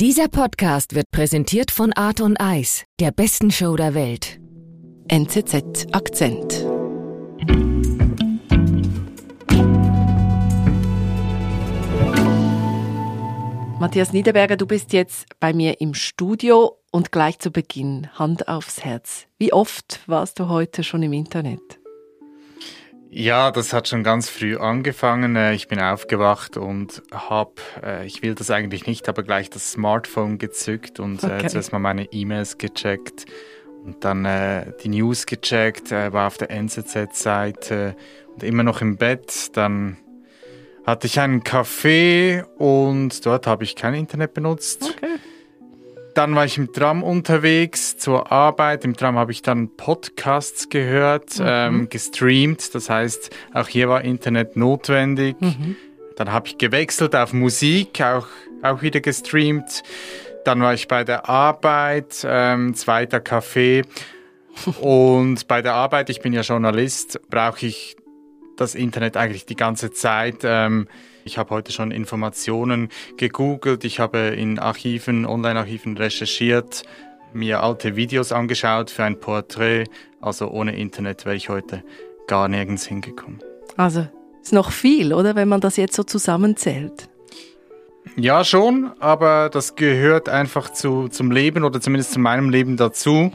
Dieser Podcast wird präsentiert von Art und Eis, der besten Show der Welt. NZZ Akzent. Matthias Niederberger, du bist jetzt bei mir im Studio und gleich zu Beginn Hand aufs Herz. Wie oft warst du heute schon im Internet? Ja, das hat schon ganz früh angefangen. Äh, ich bin aufgewacht und habe, äh, ich will das eigentlich nicht, aber gleich das Smartphone gezückt und äh, okay. zuerst mal meine E-Mails gecheckt und dann die News gecheckt, war auf der NZZ-Seite und immer noch im Bett. Dann hatte ich einen Café und dort habe ich kein Internet benutzt. Okay. Dann war ich im Tram unterwegs zur Arbeit. Im Tram habe ich dann Podcasts gehört, mhm. ähm, gestreamt. Das heißt, auch hier war Internet notwendig. Mhm. Dann habe ich gewechselt auf Musik, auch, auch wieder gestreamt. Dann war ich bei der Arbeit, ähm, zweiter Kaffee. Und bei der Arbeit, ich bin ja Journalist, brauche ich das Internet eigentlich die ganze Zeit. Ähm, ich habe heute schon Informationen gegoogelt, ich habe in Archiven, Online-Archiven recherchiert, mir alte Videos angeschaut für ein Porträt. Also ohne Internet wäre ich heute gar nirgends hingekommen. Also ist noch viel, oder, wenn man das jetzt so zusammenzählt? Ja, schon, aber das gehört einfach zu, zum Leben oder zumindest zu meinem Leben dazu.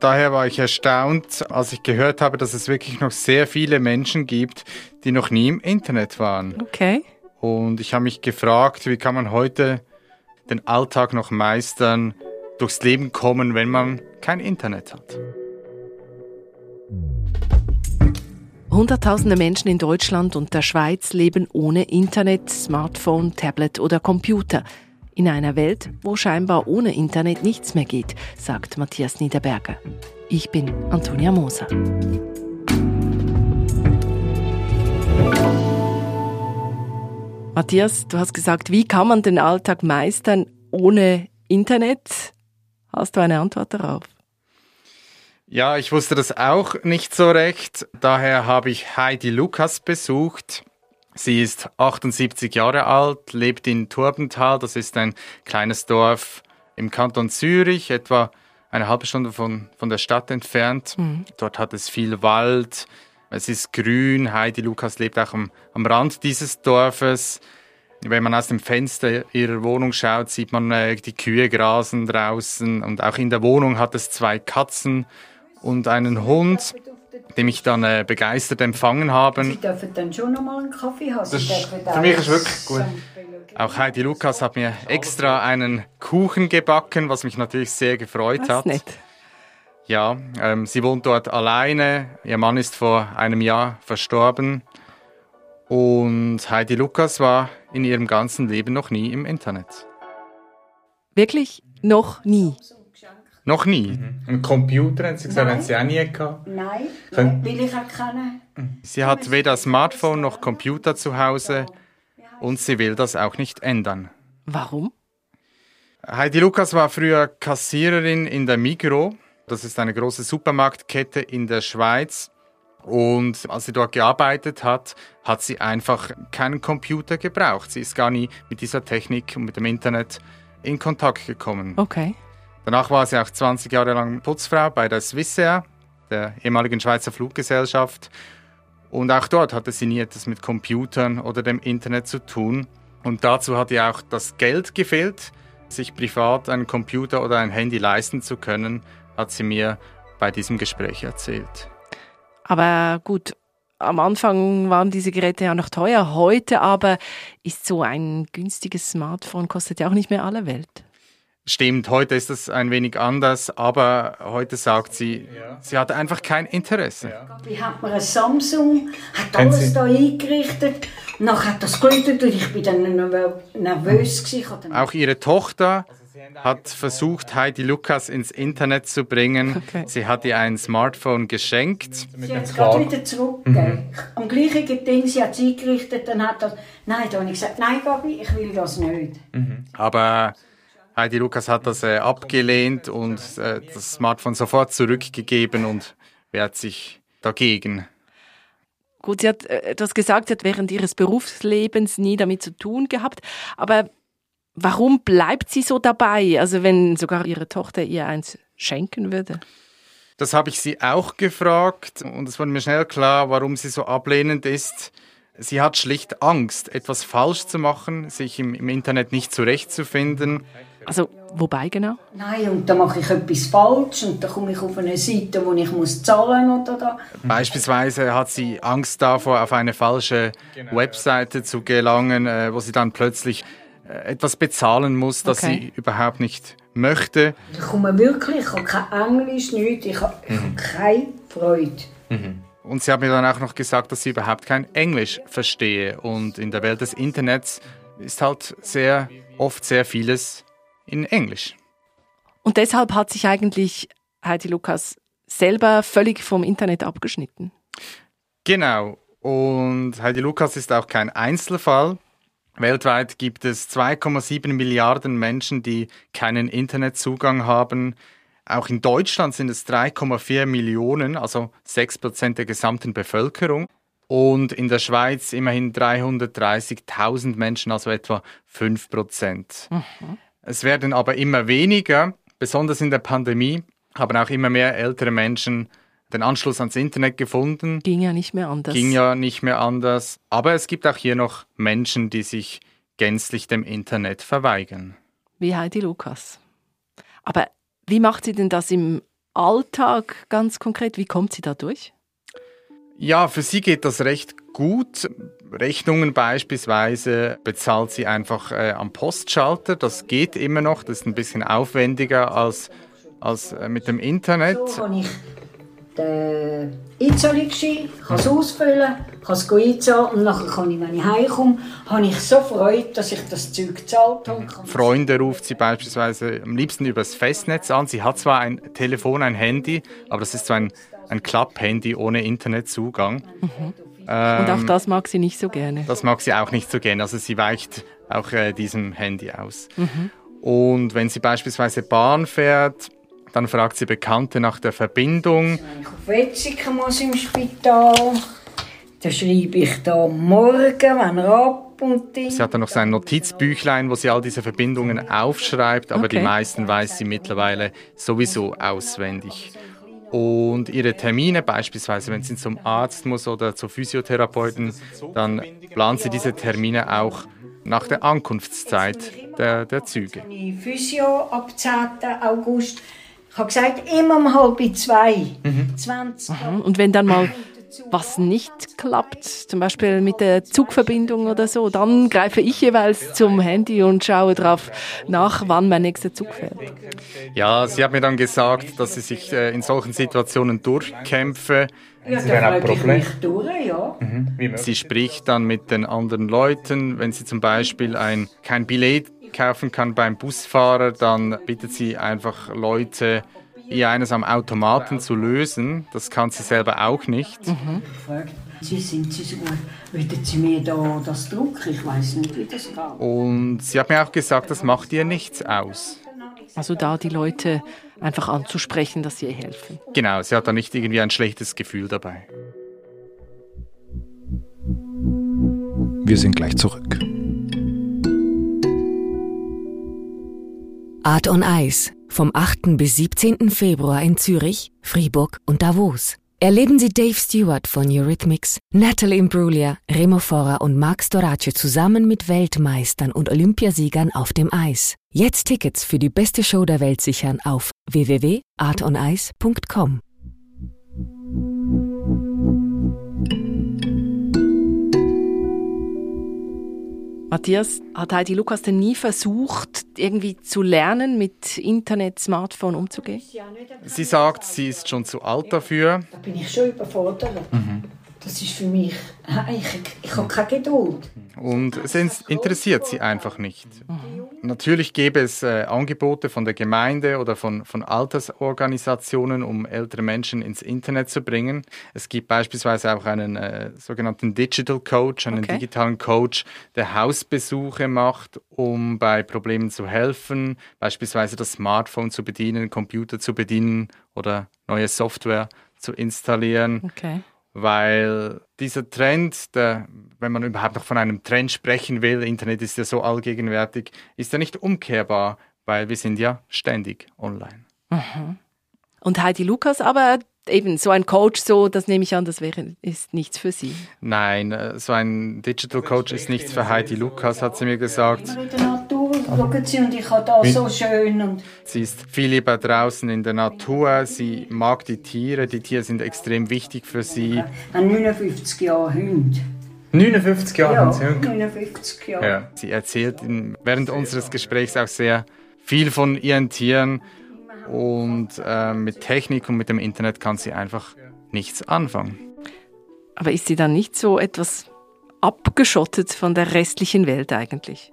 Daher war ich erstaunt, als ich gehört habe, dass es wirklich noch sehr viele Menschen gibt, die noch nie im Internet waren. Okay. Und ich habe mich gefragt, wie kann man heute den Alltag noch meistern, durchs Leben kommen, wenn man kein Internet hat. Hunderttausende Menschen in Deutschland und der Schweiz leben ohne Internet, Smartphone, Tablet oder Computer. In einer Welt, wo scheinbar ohne Internet nichts mehr geht, sagt Matthias Niederberger. Ich bin Antonia Moser. Matthias, du hast gesagt, wie kann man den Alltag meistern ohne Internet? Hast du eine Antwort darauf? Ja, ich wusste das auch nicht so recht. Daher habe ich Heidi Lukas besucht. Sie ist 78 Jahre alt, lebt in Turbental. Das ist ein kleines Dorf im Kanton Zürich, etwa eine halbe Stunde von, von der Stadt entfernt. Mhm. Dort hat es viel Wald, es ist grün. Heidi Lukas lebt auch am, am Rand dieses Dorfes. Wenn man aus dem Fenster ihrer Wohnung schaut, sieht man äh, die Kühe grasen draußen. Und auch in der Wohnung hat es zwei Katzen und einen Hund die mich dann äh, begeistert empfangen haben. Sie dürfen dann schon noch mal einen Kaffee haben. Das für mich ist wirklich gut. Auch Heidi Lukas hat mir extra einen Kuchen gebacken, was mich natürlich sehr gefreut das hat. Nett. Ja, ähm, sie wohnt dort alleine. Ihr Mann ist vor einem Jahr verstorben. Und Heidi Lukas war in ihrem ganzen Leben noch nie im Internet. Wirklich noch nie? Noch nie? Mhm. Ein Computer, haben Sie gesagt, Nein. haben Sie auch nie gehabt? Nein, Können... will ich auch keinen. Sie hat weder Smartphone noch Computer zu Hause und sie will das auch nicht ändern. Warum? Heidi Lukas war früher Kassiererin in der Migro. Das ist eine große Supermarktkette in der Schweiz. Und als sie dort gearbeitet hat, hat sie einfach keinen Computer gebraucht. Sie ist gar nie mit dieser Technik und mit dem Internet in Kontakt gekommen. Okay. Danach war sie auch 20 Jahre lang Putzfrau bei der Swissair, der ehemaligen Schweizer Fluggesellschaft. Und auch dort hatte sie nie etwas mit Computern oder dem Internet zu tun. Und dazu hat ihr auch das Geld gefehlt, sich privat einen Computer oder ein Handy leisten zu können, hat sie mir bei diesem Gespräch erzählt. Aber gut, am Anfang waren diese Geräte ja noch teuer. Heute aber ist so ein günstiges Smartphone, kostet ja auch nicht mehr alle Welt. Stimmt, heute ist das ein wenig anders, aber heute sagt sie, ja. sie hat einfach kein Interesse. Ja. Wie hat man ein Samsung, hat alles da eingerichtet, und dann hat das geläutet und ich bin dann nervös gewesen. Auch ihre Tochter hat versucht, Heidi Lukas ins Internet zu bringen. Okay. Sie hat ihr ein Smartphone geschenkt. Sie hat es gerade wieder zurückgegeben. Mhm. Am gleichen Ding, sie hat es eingerichtet, dann hat das, nein, da habe ich gesagt, nein Gabi, ich will das nicht. Mhm. Aber Heidi Lukas hat das äh, abgelehnt und äh, das Smartphone sofort zurückgegeben und wehrt sich dagegen. Gut, sie hat äh, etwas gesagt, sie hat während ihres Berufslebens nie damit zu tun gehabt. Aber Warum bleibt sie so dabei? Also wenn sogar ihre Tochter ihr eins schenken würde? Das habe ich sie auch gefragt und es wurde mir schnell klar, warum sie so ablehnend ist. Sie hat schlicht Angst, etwas falsch zu machen, sich im, im Internet nicht zurechtzufinden. Also wobei genau? Nein, und da mache ich etwas falsch und dann komme ich auf eine Seite, wo ich muss zahlen oder da. Beispielsweise hat sie Angst davor, auf eine falsche Webseite zu gelangen, äh, wo sie dann plötzlich äh, etwas bezahlen muss, das okay. sie überhaupt nicht möchte. Ich komme wirklich, ich habe kein Englisch, nichts, ich habe, ich habe keine Freude. Mhm. Und sie hat mir dann auch noch gesagt, dass sie überhaupt kein Englisch verstehe. Und in der Welt des Internets ist halt sehr oft sehr vieles in Englisch. Und deshalb hat sich eigentlich Heidi Lukas selber völlig vom Internet abgeschnitten. Genau. Und Heidi Lukas ist auch kein Einzelfall. Weltweit gibt es 2,7 Milliarden Menschen, die keinen Internetzugang haben. Auch in Deutschland sind es 3,4 Millionen, also 6 Prozent der gesamten Bevölkerung. Und in der Schweiz immerhin 330.000 Menschen, also etwa 5 Prozent. Mhm. Es werden aber immer weniger, besonders in der Pandemie haben auch immer mehr ältere Menschen den Anschluss ans Internet gefunden. Ging ja nicht mehr anders. Ging ja nicht mehr anders. Aber es gibt auch hier noch Menschen, die sich gänzlich dem Internet verweigern. Wie Heidi Lukas. Aber wie macht sie denn das im Alltag ganz konkret? Wie kommt sie da durch? Ja, für sie geht das recht gut. Rechnungen beispielsweise bezahlt sie einfach äh, am Postschalter. Das geht immer noch. Das ist ein bisschen aufwendiger als, als äh, mit dem Internet. So den Einzahlung kann es ausfüllen, kann es einzahlen und nachher kann ich, wenn ich heimkomme, habe ich so Freude, dass ich das Zeug gezahlt habe. Freunde ruft sie beispielsweise am liebsten über das Festnetz an. Sie hat zwar ein Telefon, ein Handy, aber das ist so ein, ein Klapp-Handy ohne Internetzugang. Mhm. Ähm, und auch das mag sie nicht so gerne. Das mag sie auch nicht so gerne. Also sie weicht auch äh, diesem Handy aus. Mhm. Und wenn sie beispielsweise Bahn fährt, dann fragt sie Bekannte nach der Verbindung. Wenn ich auf muss im Spital, dann schreibe ich da morgen, wenn er ab und die. Sie hat dann noch sein Notizbüchlein, wo sie all diese Verbindungen aufschreibt, aber okay. die meisten weiß sie mittlerweile sowieso auswendig. Und ihre Termine, beispielsweise wenn sie zum Arzt muss oder zur Physiotherapeuten, dann plant sie diese Termine auch nach der Ankunftszeit der, der Züge. Physio ab 10. August ich habe gesagt, immer um halb zwei. Mhm. 20. Mhm. Und wenn dann mal was nicht klappt, zum Beispiel mit der Zugverbindung oder so, dann greife ich jeweils zum Handy und schaue drauf nach, wann mein nächster Zug fährt. Ja, sie hat mir dann gesagt, dass sie sich äh, in solchen Situationen durchkämpfe. Ja, da ein Problem. Durch, ja. Mhm. Sie spricht dann mit den anderen Leuten, wenn sie zum Beispiel ein, kein Billett kaufen kann beim Busfahrer, dann bittet sie einfach Leute, ihr eines am Automaten zu lösen. Das kann sie selber auch nicht. Mhm. Sie sind Sie so gut, würden Sie mir da das drucken? Ich weiß nicht, wie das geht. Und sie hat mir auch gesagt, das macht ihr nichts aus. Also da die Leute einfach anzusprechen, dass sie ihr helfen. Genau, sie hat da nicht irgendwie ein schlechtes Gefühl dabei. Wir sind gleich zurück. Art on Ice vom 8. bis 17. Februar in Zürich, Fribourg und Davos. Erleben Sie Dave Stewart von Eurythmics, Natalie Imbruglia, Remo Fora und Marc Storace zusammen mit Weltmeistern und Olympiasiegern auf dem Eis. Jetzt Tickets für die beste Show der Welt sichern auf www.artonice.com. Matthias, hat Heidi Lukas denn nie versucht, irgendwie zu lernen, mit Internet, Smartphone umzugehen? Sie sagt, sie ist schon zu alt dafür. Da bin ich schon überfordert. Mhm. Das ist für mich, ich, ich habe keine Geduld. Und es interessiert sie einfach nicht. Mhm. Natürlich gäbe es äh, Angebote von der Gemeinde oder von, von Altersorganisationen, um ältere Menschen ins Internet zu bringen. Es gibt beispielsweise auch einen äh, sogenannten Digital Coach, einen okay. digitalen Coach, der Hausbesuche macht, um bei Problemen zu helfen, beispielsweise das Smartphone zu bedienen, Computer zu bedienen oder neue Software zu installieren. Okay. Weil dieser Trend, der, wenn man überhaupt noch von einem Trend sprechen will, Internet ist ja so allgegenwärtig, ist ja nicht umkehrbar, weil wir sind ja ständig online. Mhm. Und Heidi Lukas aber eben so ein Coach, so das nehme ich an, das wäre ist nichts für Sie. Nein, äh, so ein Digital Coach ist nichts für Heidi Lukas, hat sie mir gesagt. Schauen Sie und ich habe da so schön. Und sie ist viel lieber draußen in der Natur, sie mag die Tiere, die Tiere sind extrem wichtig für sie. Habe 59 Jahre Hund. 59 Jahre ja, haben Sie Hund? 59 Jahre. Ja. Sie erzählt während unseres Gesprächs auch sehr viel von ihren Tieren und äh, mit Technik und mit dem Internet kann sie einfach nichts anfangen. Aber ist sie dann nicht so etwas abgeschottet von der restlichen Welt eigentlich?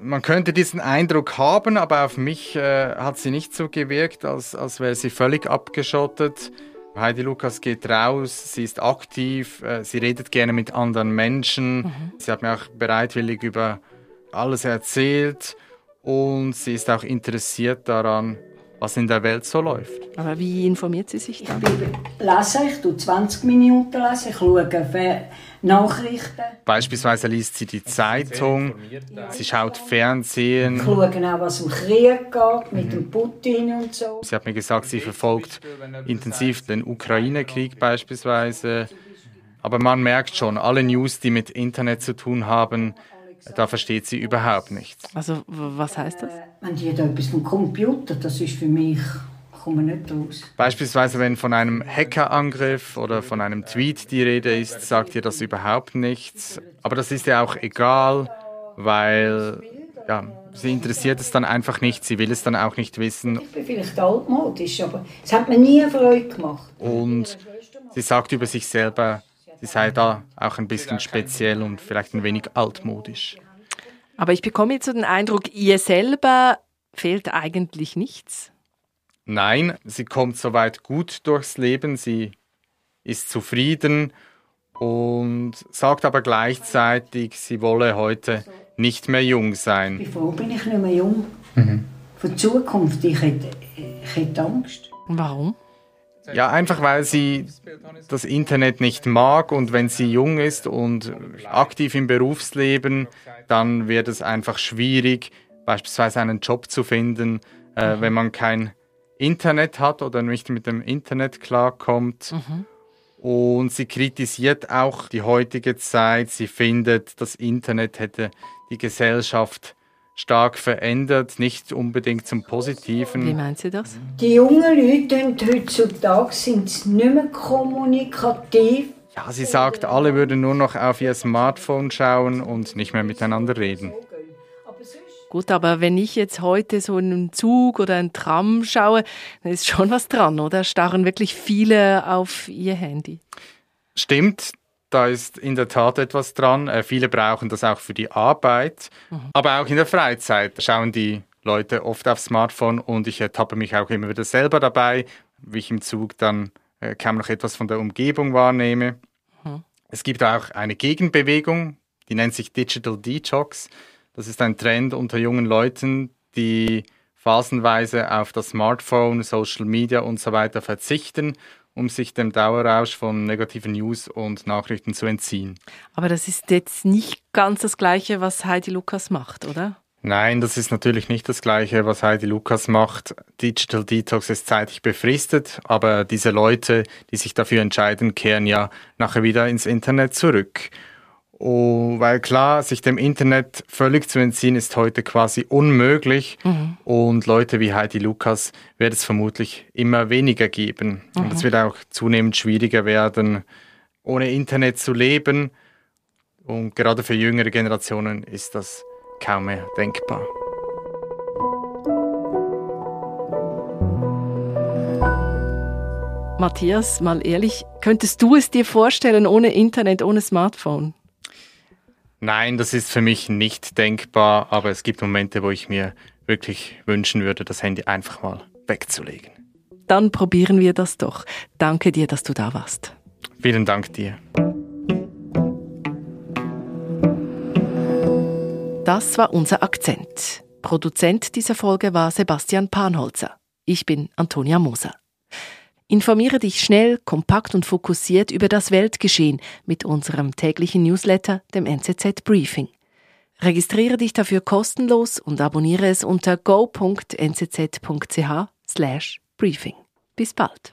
Man könnte diesen Eindruck haben, aber auf mich äh, hat sie nicht so gewirkt, als, als wäre sie völlig abgeschottet. Heidi Lukas geht raus, sie ist aktiv, äh, sie redet gerne mit anderen Menschen. Mhm. Sie hat mir auch bereitwillig über alles erzählt und sie ist auch interessiert daran, was in der Welt so läuft. Aber wie informiert sie sich dann? Ich lese, ich tue 20 Minuten lesen, ich schaue Nachrichten. Beispielsweise liest sie die Zeitung, sie schaut Fernsehen. Ich schaue auch, was im Krieg geht, mit dem Putin und so. Sie hat mir gesagt, sie verfolgt intensiv den Ukraine-Krieg beispielsweise. Aber man merkt schon, alle News, die mit Internet zu tun haben, da versteht sie überhaupt nichts. Also was heißt das? Äh, wenn die da etwas vom Computer, das ist für mich komme nicht raus. Beispielsweise, wenn von einem Hackerangriff oder von einem Tweet die Rede ist, sagt ihr das überhaupt nichts. Aber das ist ja auch egal, weil ja, sie interessiert es dann einfach nicht, sie will es dann auch nicht wissen. Ich bin vielleicht altmodisch, aber es hat mir nie Freude gemacht. Und sie sagt über sich selber, sie sei da auch ein bisschen speziell und vielleicht ein wenig altmodisch. Aber ich bekomme jetzt so den Eindruck, ihr selber fehlt eigentlich nichts. Nein, sie kommt soweit gut durchs Leben, sie ist zufrieden und sagt aber gleichzeitig, sie wolle heute nicht mehr jung sein. Bevor bin ich nicht mehr jung. Mhm. Die Zukunft, ich hätte, ich hätte Angst. Warum? Ja, einfach weil sie das Internet nicht mag und wenn sie jung ist und aktiv im Berufsleben, dann wird es einfach schwierig, beispielsweise einen Job zu finden, äh, wenn man kein Internet hat oder nicht mit dem Internet klarkommt. Mhm. Und sie kritisiert auch die heutige Zeit. Sie findet, das Internet hätte die Gesellschaft stark verändert, nicht unbedingt zum Positiven. Wie meint sie das? Die jungen Leute heutzutage sind nicht mehr kommunikativ. Ja, sie sagt, alle würden nur noch auf ihr Smartphone schauen und nicht mehr miteinander reden. Gut, aber wenn ich jetzt heute so einen Zug oder einen Tram schaue, dann ist schon was dran, oder? Starren wirklich viele auf ihr Handy. Stimmt, da ist in der Tat etwas dran. Äh, viele brauchen das auch für die Arbeit, mhm. aber auch in der Freizeit schauen die Leute oft aufs Smartphone und ich ertappe mich auch immer wieder selber dabei, wie ich im Zug dann äh, kaum noch etwas von der Umgebung wahrnehme. Mhm. Es gibt auch eine Gegenbewegung, die nennt sich Digital Detox. Das ist ein Trend unter jungen Leuten, die phasenweise auf das Smartphone, Social Media und so weiter verzichten um sich dem Dauerrausch von negativen News und Nachrichten zu entziehen. Aber das ist jetzt nicht ganz das Gleiche, was Heidi Lukas macht, oder? Nein, das ist natürlich nicht das Gleiche, was Heidi Lukas macht. Digital Detox ist zeitlich befristet, aber diese Leute, die sich dafür entscheiden, kehren ja nachher wieder ins Internet zurück. Oh, weil klar, sich dem Internet völlig zu entziehen, ist heute quasi unmöglich. Mhm. Und Leute wie Heidi Lukas wird es vermutlich immer weniger geben. Mhm. Und es wird auch zunehmend schwieriger werden, ohne Internet zu leben. Und gerade für jüngere Generationen ist das kaum mehr denkbar. Matthias, mal ehrlich, könntest du es dir vorstellen ohne Internet, ohne Smartphone? Nein, das ist für mich nicht denkbar, aber es gibt Momente, wo ich mir wirklich wünschen würde, das Handy einfach mal wegzulegen. Dann probieren wir das doch. Danke dir, dass du da warst. Vielen Dank dir. Das war unser Akzent. Produzent dieser Folge war Sebastian Panholzer. Ich bin Antonia Moser. Informiere dich schnell, kompakt und fokussiert über das Weltgeschehen mit unserem täglichen Newsletter, dem NZZ Briefing. Registriere dich dafür kostenlos und abonniere es unter go.nzz.ch/briefing. Bis bald.